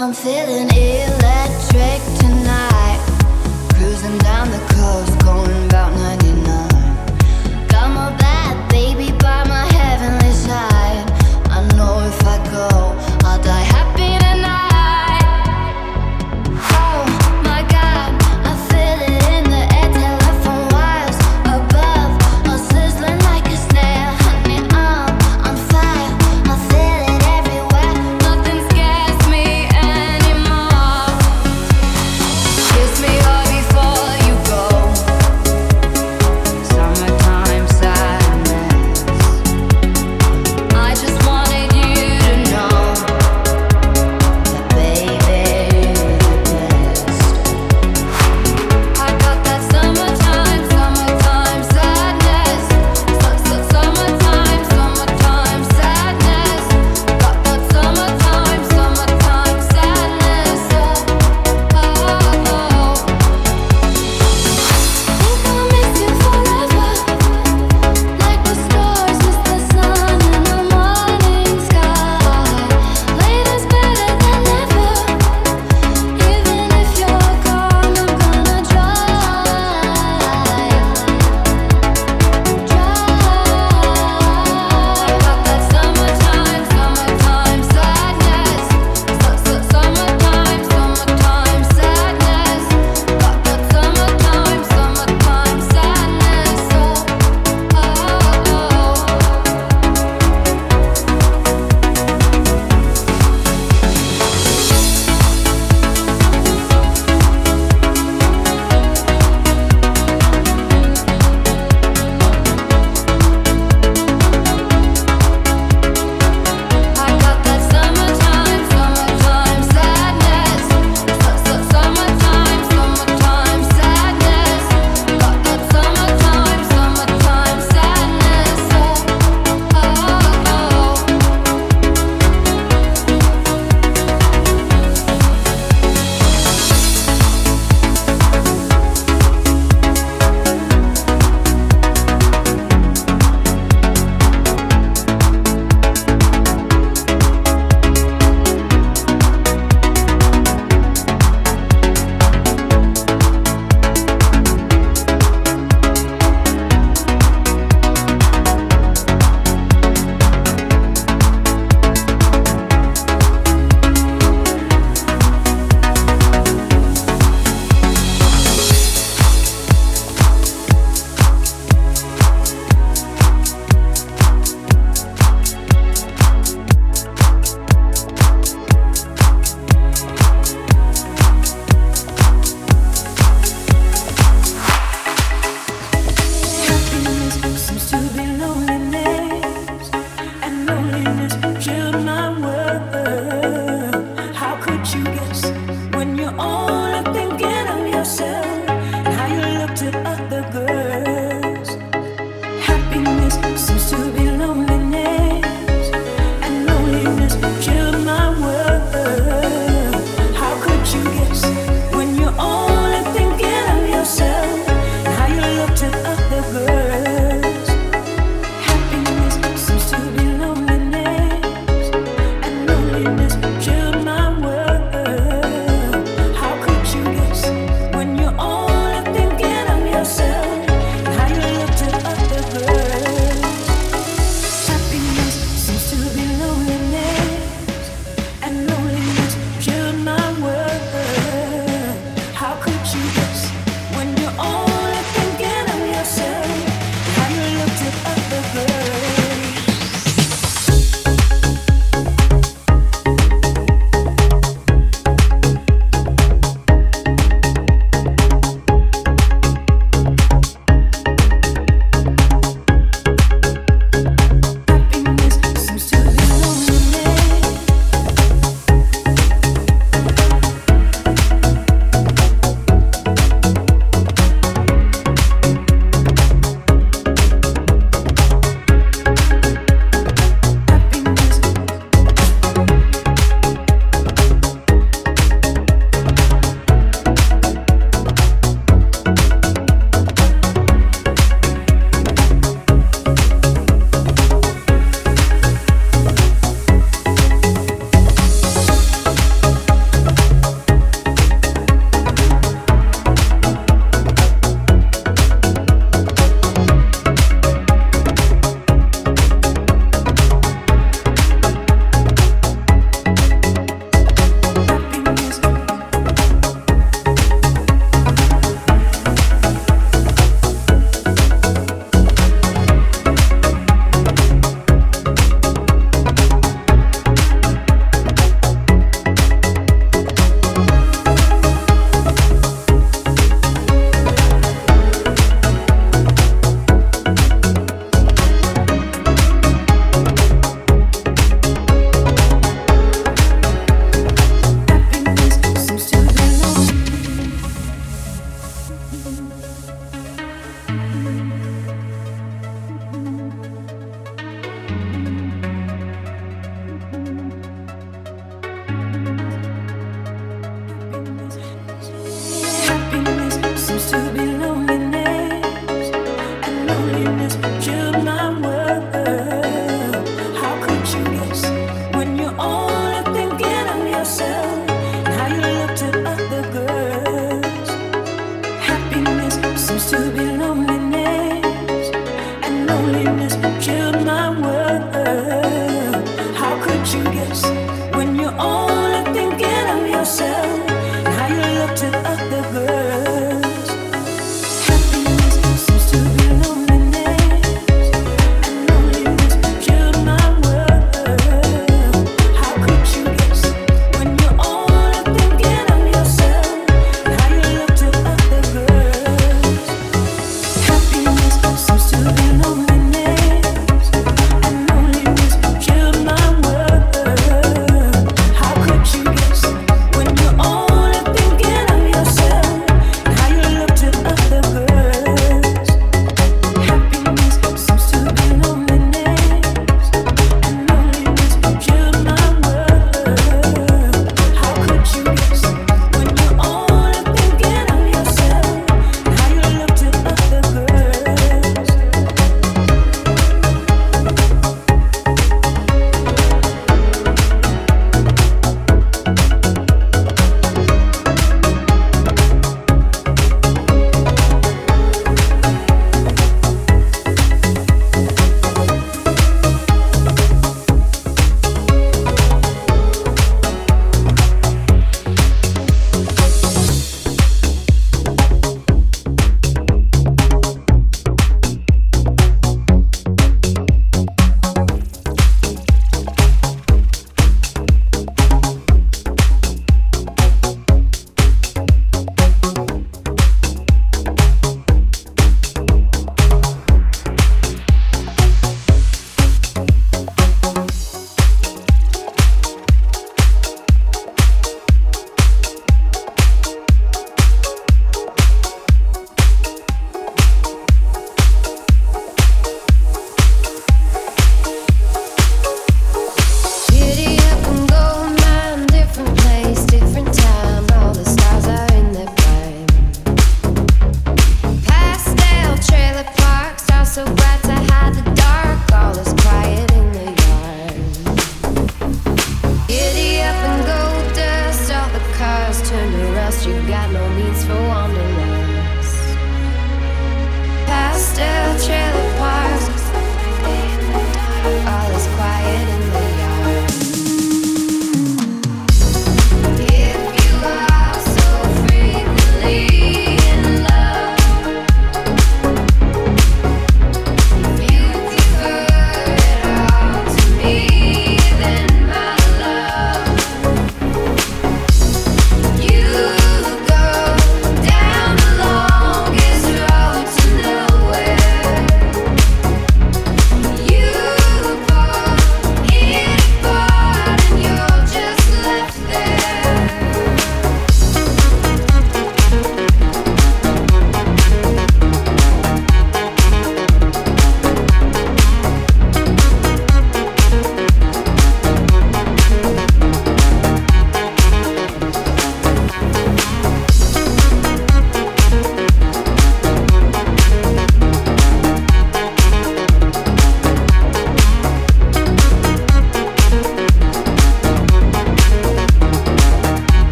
I'm feeling electric tonight. Cruising down the coast, going.